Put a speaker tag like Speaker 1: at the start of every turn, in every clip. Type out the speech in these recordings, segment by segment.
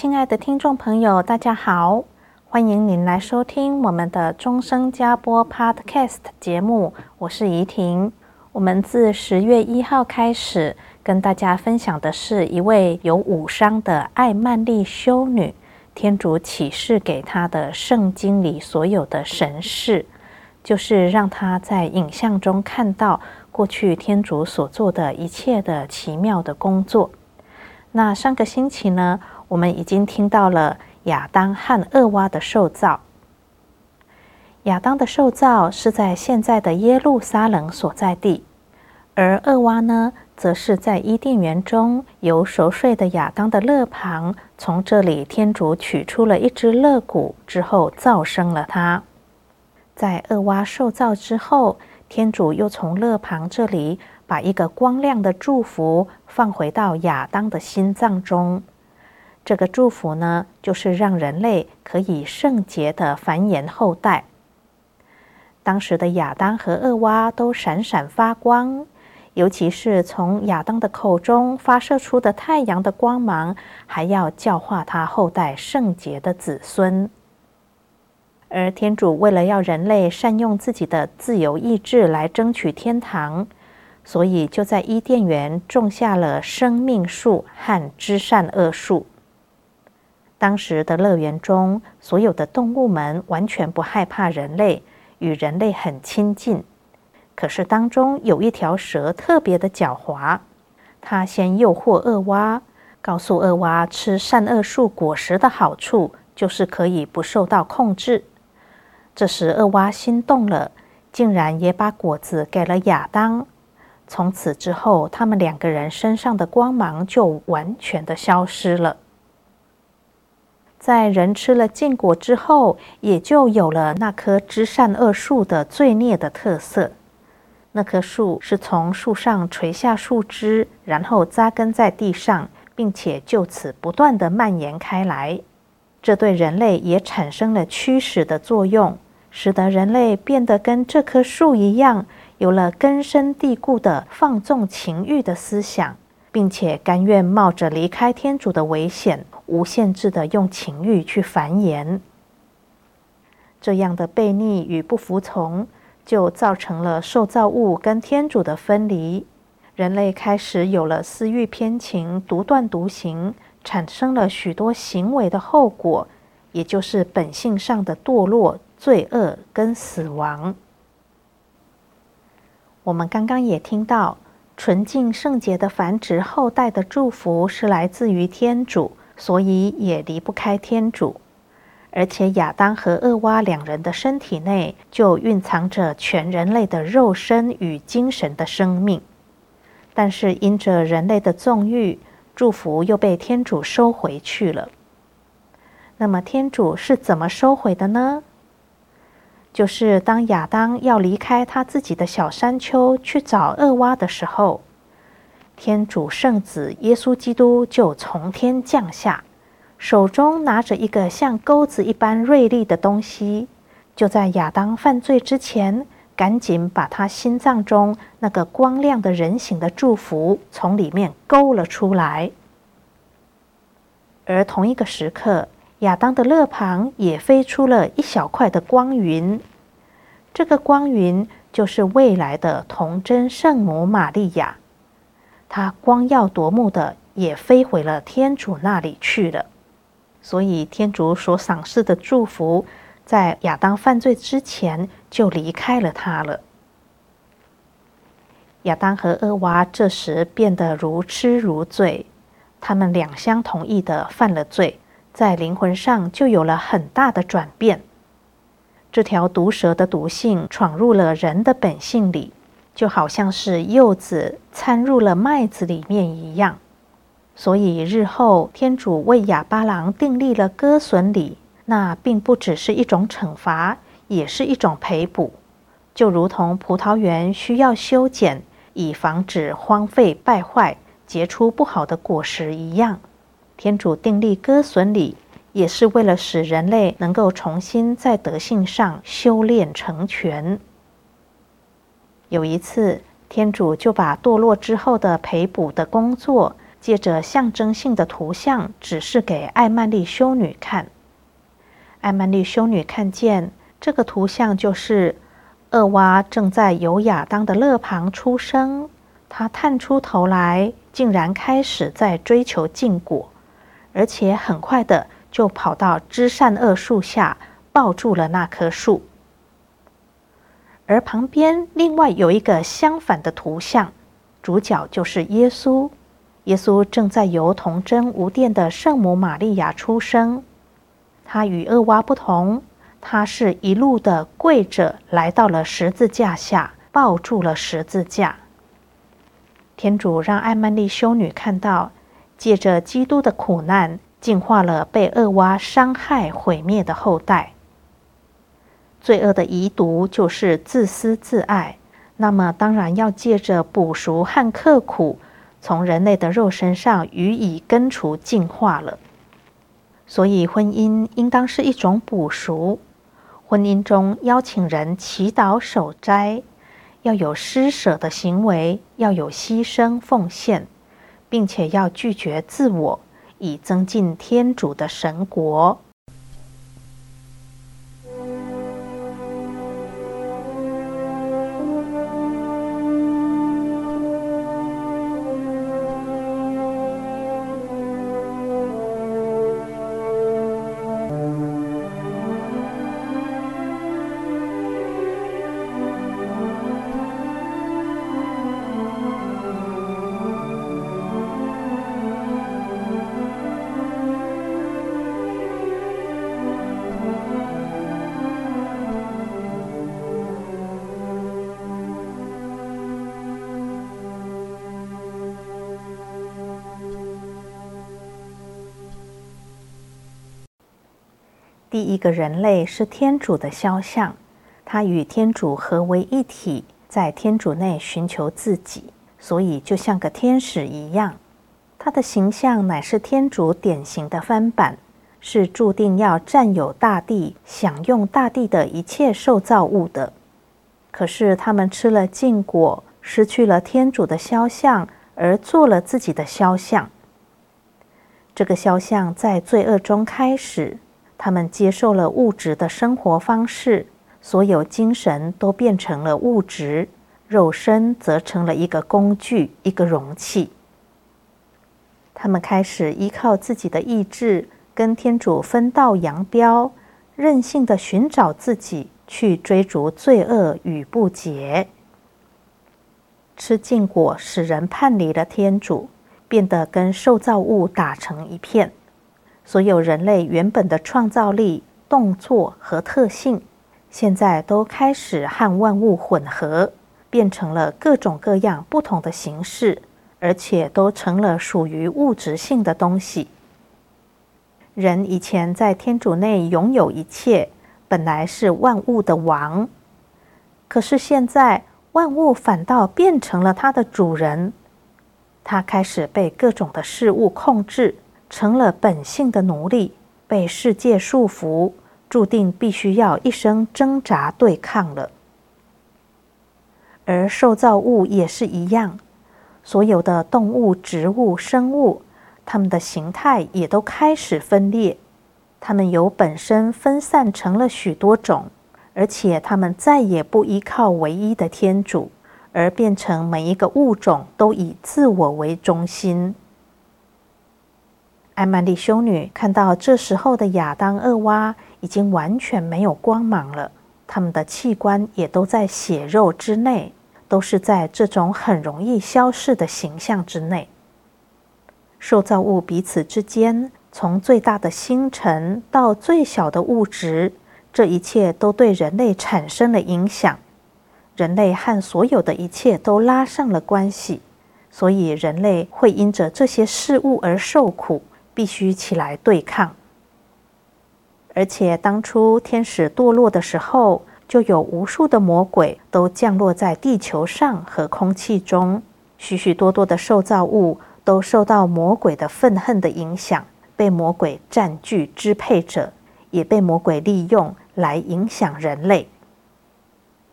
Speaker 1: 亲爱的听众朋友，大家好，欢迎您来收听我们的终生加播 Podcast 节目，我是怡婷。我们自十月一号开始跟大家分享的是一位有武伤的爱曼丽修女，天主启示给她的圣经里所有的神事，就是让她在影像中看到过去天主所做的一切的奇妙的工作。那上个星期呢，我们已经听到了亚当和厄娃的受造。亚当的受造是在现在的耶路撒冷所在地，而厄娃呢，则是在伊甸园中由熟睡的亚当的肋旁，从这里天主取出了一只肋骨之后，造生了他。在厄娃受造之后，天主又从肋旁这里把一个光亮的祝福放回到亚当的心脏中。这个祝福呢，就是让人类可以圣洁的繁衍后代。当时的亚当和厄娃都闪闪发光，尤其是从亚当的口中发射出的太阳的光芒，还要教化他后代圣洁的子孙。而天主为了要人类善用自己的自由意志来争取天堂，所以就在伊甸园种下了生命树和知善恶树。当时的乐园中，所有的动物们完全不害怕人类，与人类很亲近。可是当中有一条蛇特别的狡猾，它先诱惑厄娃，告诉厄娃吃善恶树果实的好处就是可以不受到控制。这时厄娃心动了，竟然也把果子给了亚当。从此之后，他们两个人身上的光芒就完全的消失了。在人吃了禁果之后，也就有了那棵知善恶树的罪孽的特色。那棵树是从树上垂下树枝，然后扎根在地上，并且就此不断地蔓延开来。这对人类也产生了驱使的作用，使得人类变得跟这棵树一样，有了根深蒂固的放纵情欲的思想，并且甘愿冒着离开天主的危险。无限制的用情欲去繁衍，这样的悖逆与不服从，就造成了受造物跟天主的分离。人类开始有了私欲偏情、独断独行，产生了许多行为的后果，也就是本性上的堕落、罪恶跟死亡。我们刚刚也听到，纯净圣洁的繁殖后代的祝福是来自于天主。所以也离不开天主，而且亚当和厄娃两人的身体内就蕴藏着全人类的肉身与精神的生命。但是因着人类的纵欲，祝福又被天主收回去了。那么天主是怎么收回的呢？就是当亚当要离开他自己的小山丘去找厄娃的时候。天主圣子耶稣基督就从天降下，手中拿着一个像钩子一般锐利的东西，就在亚当犯罪之前，赶紧把他心脏中那个光亮的人形的祝福从里面勾了出来。而同一个时刻，亚当的肋旁也飞出了一小块的光云，这个光云就是未来的童真圣母玛利亚。她光耀夺目的也飞回了天主那里去了，所以天主所赏赐的祝福，在亚当犯罪之前就离开了他了。亚当和厄娃这时变得如痴如醉，他们两相同意的犯了罪，在灵魂上就有了很大的转变。这条毒蛇的毒性闯入了人的本性里，就好像是柚子掺入了麦子里面一样。所以日后天主为哑巴郎订立了割损礼，那并不只是一种惩罚，也是一种赔补，就如同葡萄园需要修剪，以防止荒废败坏，结出不好的果实一样。天主订立割损礼。也是为了使人类能够重新在德性上修炼成全。有一次，天主就把堕落之后的赔补的工作，借着象征性的图像指示给艾曼丽修女看。艾曼丽修女看见这个图像，就是厄娃正在由亚当的肋旁出生，她探出头来，竟然开始在追求禁果，而且很快的。就跑到知善恶树下，抱住了那棵树。而旁边另外有一个相反的图像，主角就是耶稣。耶稣正在由童贞无玷的圣母玛利亚出生。他与厄娃不同，他是一路的跪着来到了十字架下，抱住了十字架。天主让艾曼丽修女看到，借着基督的苦难。净化了被恶蛙伤害毁灭的后代。罪恶的遗毒就是自私自爱，那么当然要借着补赎和刻苦，从人类的肉身上予以根除净化了。所以婚姻应当是一种补赎。婚姻中邀请人祈祷守斋，要有施舍的行为，要有牺牲奉献，并且要拒绝自我。以增进天主的神国。第一个人类是天主的肖像，他与天主合为一体，在天主内寻求自己，所以就像个天使一样。他的形象乃是天主典型的翻版，是注定要占有大地、享用大地的一切受造物的。可是他们吃了禁果，失去了天主的肖像，而做了自己的肖像。这个肖像在罪恶中开始。他们接受了物质的生活方式，所有精神都变成了物质，肉身则成了一个工具，一个容器。他们开始依靠自己的意志，跟天主分道扬镳，任性的寻找自己，去追逐罪恶与不洁。吃禁果使人叛离了天主，变得跟受造物打成一片。所有人类原本的创造力、动作和特性，现在都开始和万物混合，变成了各种各样不同的形式，而且都成了属于物质性的东西。人以前在天主内拥有一切，本来是万物的王，可是现在万物反倒变成了他的主人，他开始被各种的事物控制。成了本性的奴隶，被世界束缚，注定必须要一生挣扎对抗了。而受造物也是一样，所有的动物、植物、生物，它们的形态也都开始分裂，它们由本身分散成了许多种，而且它们再也不依靠唯一的天主，而变成每一个物种都以自我为中心。艾曼丽修女看到这时候的亚当、厄娃已经完全没有光芒了，他们的器官也都在血肉之内，都是在这种很容易消逝的形象之内。受造物彼此之间，从最大的星辰到最小的物质，这一切都对人类产生了影响。人类和所有的一切都拉上了关系，所以人类会因着这些事物而受苦，必须起来对抗。而且当初天使堕落的时候，就有无数的魔鬼都降落在地球上和空气中，许许多多的受造物都受到魔鬼的愤恨的影响，被魔鬼占据支配着，也被魔鬼利用来影响人类。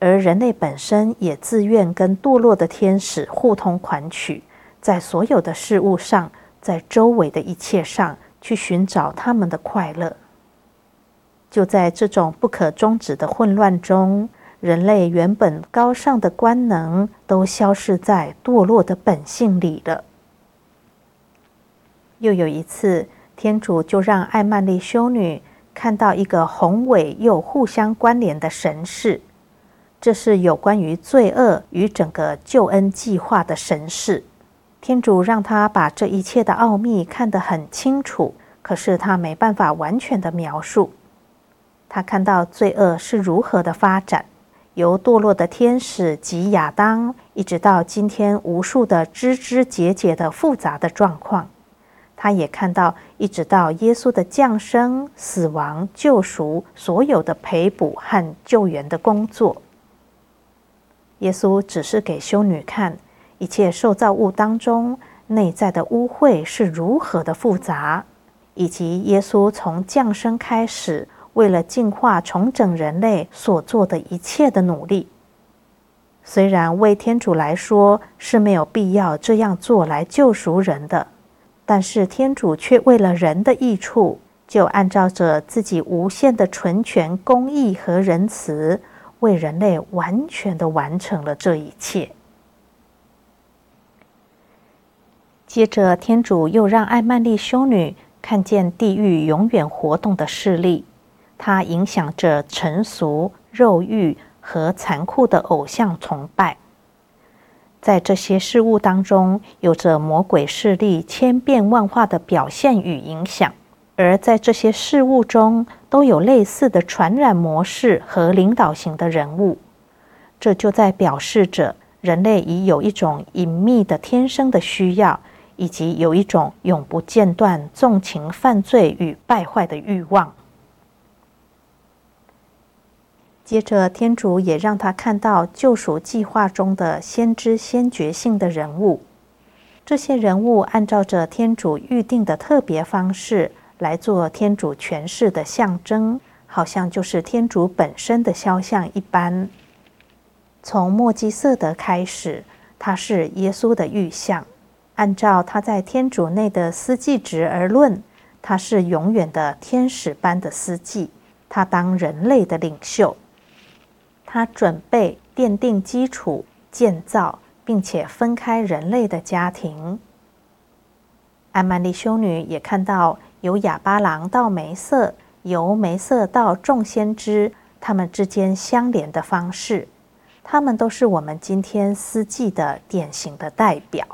Speaker 1: 而人类本身也自愿跟堕落的天使互通款曲，在所有的事物上，在周围的一切上去寻找他们的快乐。就在这种不可终止的混乱中，人类原本高尚的官能都消失在堕落的本性里了。又有一次，天主就让艾曼丽修女看到一个宏伟又互相关联的神事，这是有关于罪恶与整个救恩计划的神事。天主让他把这一切的奥秘看得很清楚，可是他没办法完全的描述。他看到罪恶是如何的发展，由堕落的天使及亚当，一直到今天无数的枝枝节节的复杂的状况。他也看到，一直到耶稣的降生、死亡、救赎，所有的赔补和救援的工作。耶稣只是给修女看一切受造物当中内在的污秽是如何的复杂，以及耶稣从降生开始。为了净化、重整人类所做的一切的努力，虽然为天主来说是没有必要这样做来救赎人的，但是天主却为了人的益处，就按照着自己无限的纯全、公义和仁慈，为人类完全的完成了这一切。接着，天主又让艾曼丽修女看见地狱永远活动的势力。它影响着尘俗、肉欲和残酷的偶像崇拜，在这些事物当中，有着魔鬼势力千变万化的表现与影响，而在这些事物中，都有类似的传染模式和领导型的人物。这就在表示着人类已有一种隐秘的天生的需要，以及有一种永不间断纵情犯罪与败坏的欲望。接着，天主也让他看到救赎计划中的先知先觉性的人物。这些人物按照着天主预定的特别方式来做天主权势的象征，好像就是天主本身的肖像一般。从墨基瑟德开始，他是耶稣的预像。按照他在天主内的司祭职而论，他是永远的天使般的司祭。他当人类的领袖。他准备奠定基础、建造，并且分开人类的家庭。艾曼丽修女也看到由亚巴郎到梅瑟，由梅瑟到众先知，他们之间相连的方式，他们都是我们今天司祭的典型的代表。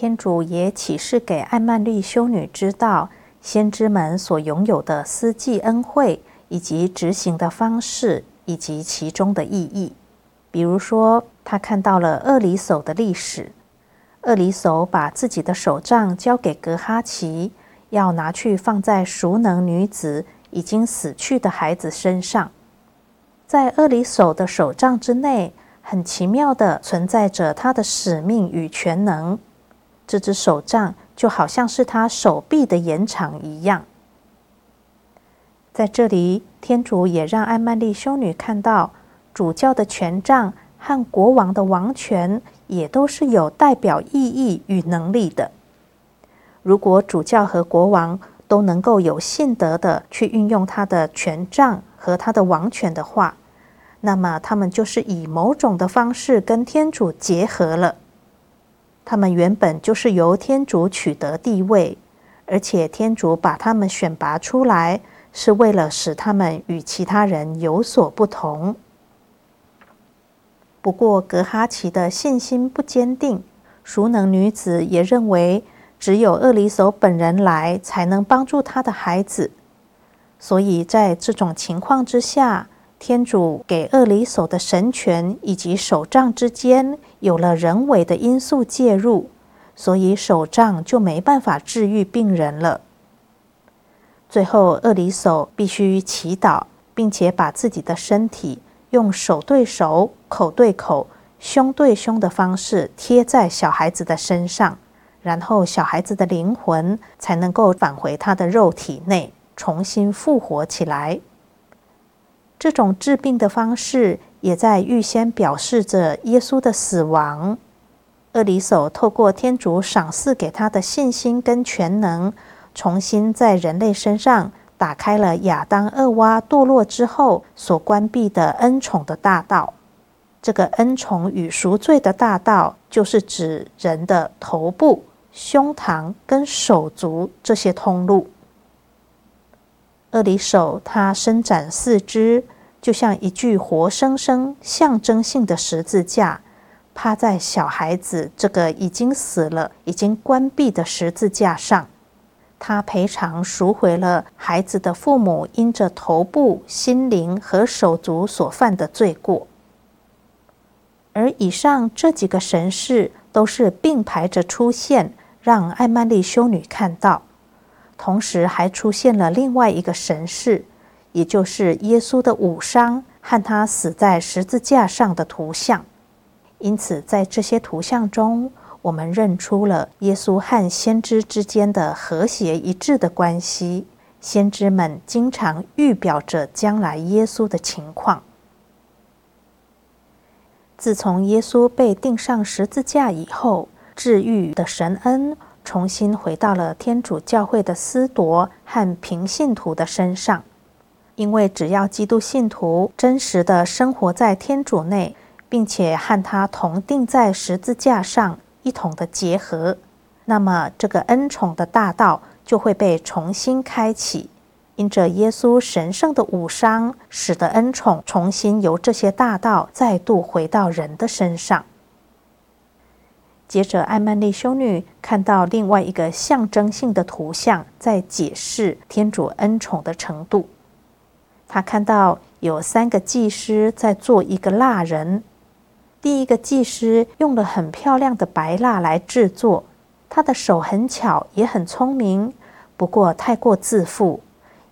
Speaker 1: 天主也启示给艾曼丽修女知道，先知们所拥有的司祭恩惠，以及执行的方式，以及其中的意义。比如说，他看到了厄里叟的历史。厄里叟把自己的手杖交给格哈奇，要拿去放在熟能女子已经死去的孩子身上。在厄里叟的手杖之内，很奇妙地存在着他的使命与全能。这只手杖就好像是他手臂的延长一样。在这里，天主也让艾曼丽修女看到，主教的权杖和国王的王权也都是有代表意义与能力的。如果主教和国王都能够有信德的去运用他的权杖和他的王权的话，那么他们就是以某种的方式跟天主结合了。他们原本就是由天主取得地位，而且天主把他们选拔出来，是为了使他们与其他人有所不同。不过，格哈奇的信心不坚定，熟能女子也认为只有厄里叟本人来才能帮助她的孩子，所以在这种情况之下。天主给厄里叟的神权以及手杖之间有了人为的因素介入，所以手杖就没办法治愈病人了。最后，厄里叟必须祈祷，并且把自己的身体用手对手、口对口、胸对胸的方式贴在小孩子的身上，然后小孩子的灵魂才能够返回他的肉体内，重新复活起来。这种治病的方式，也在预先表示着耶稣的死亡。厄里叟透过天主赏赐给他的信心跟全能，重新在人类身上打开了亚当、厄娃堕落之后所关闭的恩宠的大道。这个恩宠与赎罪的大道，就是指人的头部、胸膛跟手足这些通路。厄里手，他伸展四肢，就像一具活生生、象征性的十字架，趴在小孩子这个已经死了、已经关闭的十字架上。他赔偿赎回了孩子的父母因着头部、心灵和手足所犯的罪过。而以上这几个神事都是并排着出现，让艾曼丽修女看到。同时还出现了另外一个神事，也就是耶稣的五伤和他死在十字架上的图像。因此，在这些图像中，我们认出了耶稣和先知之间的和谐一致的关系。先知们经常预表着将来耶稣的情况。自从耶稣被钉上十字架以后，治愈的神恩。重新回到了天主教会的司铎和平信徒的身上，因为只要基督信徒真实的生活在天主内，并且和他同钉在十字架上，一同的结合，那么这个恩宠的大道就会被重新开启。因着耶稣神圣的武伤，使得恩宠重新由这些大道再度回到人的身上。接着，艾曼丽修女看到另外一个象征性的图像，在解释天主恩宠的程度。她看到有三个技师在做一个蜡人。第一个技师用了很漂亮的白蜡来制作，他的手很巧，也很聪明，不过太过自负。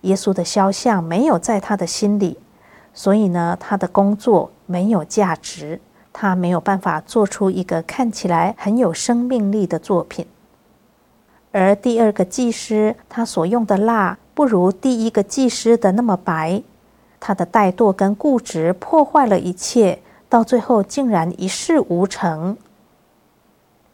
Speaker 1: 耶稣的肖像没有在他的心里，所以呢，他的工作没有价值。他没有办法做出一个看起来很有生命力的作品，而第二个技师他所用的蜡不如第一个技师的那么白，他的怠惰跟固执破坏了一切，到最后竟然一事无成。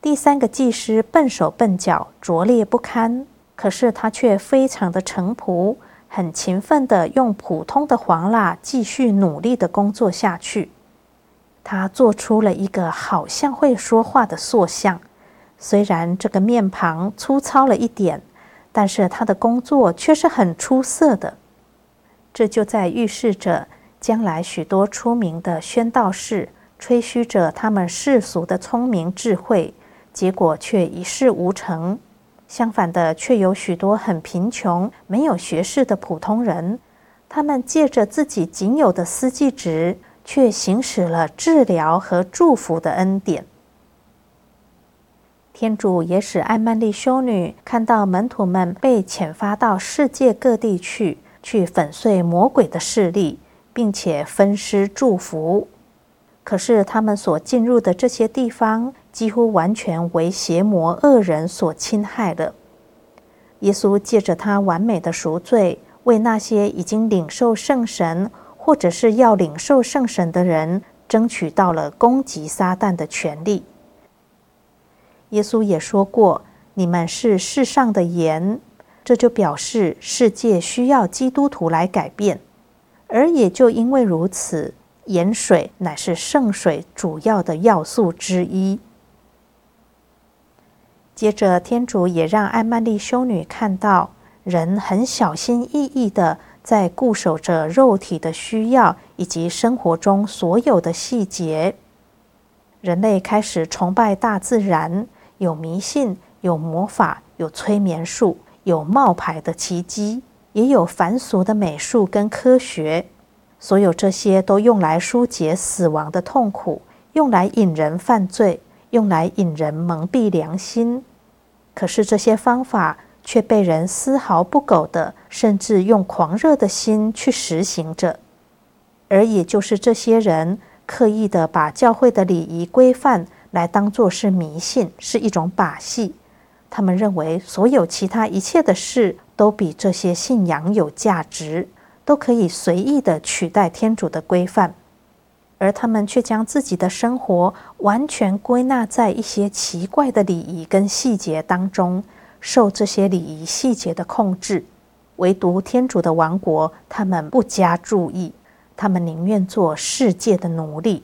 Speaker 1: 第三个技师笨手笨脚，拙劣不堪，可是他却非常的诚朴，很勤奋的用普通的黄蜡继续努力的工作下去。他做出了一个好像会说话的塑像，虽然这个面庞粗糙了一点，但是他的工作却是很出色的。这就在预示着将来许多出名的宣道士吹嘘着他们世俗的聪明智慧，结果却一事无成。相反的，却有许多很贫穷、没有学识的普通人，他们借着自己仅有的司祭职，却行使了治疗和祝福的恩典。天主也使艾曼丽修女看到门徒们被遣发到世界各地去，去粉碎魔鬼的势力，并且分施祝福。可是他们所进入的这些地方，几乎完全为邪魔恶人所侵害了。耶稣借着他完美的赎罪，为那些已经领受圣神或者是要领受圣神的人，争取到了攻击撒旦的权利。耶稣也说过：“你们是世上的盐。”这就表示世界需要基督徒来改变，而也就因为如此，盐水乃是圣水主要的要素之一。接着，天主也让艾曼丽修女看到，人很小心翼翼的在固守着肉体的需要以及生活中所有的细节。人类开始崇拜大自然，有迷信，有魔法，有催眠术，有冒牌的奇迹，也有凡俗的美术跟科学。所有这些都用来疏解死亡的痛苦，用来引人犯罪。用来引人蒙蔽良心，可是这些方法却被人丝毫不苟的，甚至用狂热的心去实行着。而也就是这些人刻意的把教会的礼仪规范来当作是迷信，是一种把戏。他们认为所有其他一切的事都比这些信仰有价值，都可以随意的取代天主的规范。而他们却将自己的生活完全归纳在一些奇怪的礼仪跟细节当中，受这些礼仪细节的控制。唯独天主的王国，他们不加注意，他们宁愿做世界的奴隶。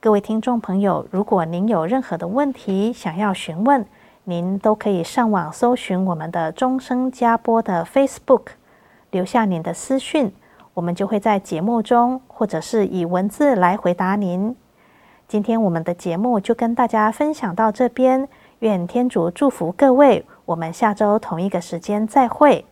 Speaker 1: 各位听众朋友，如果您有任何的问题想要询问，您都可以上网搜寻我们的终生加播的 Facebook，留下您的私讯，我们就会在节目中或者是以文字来回答您。今天我们的节目就跟大家分享到这边，愿天主祝福各位，我们下周同一个时间再会。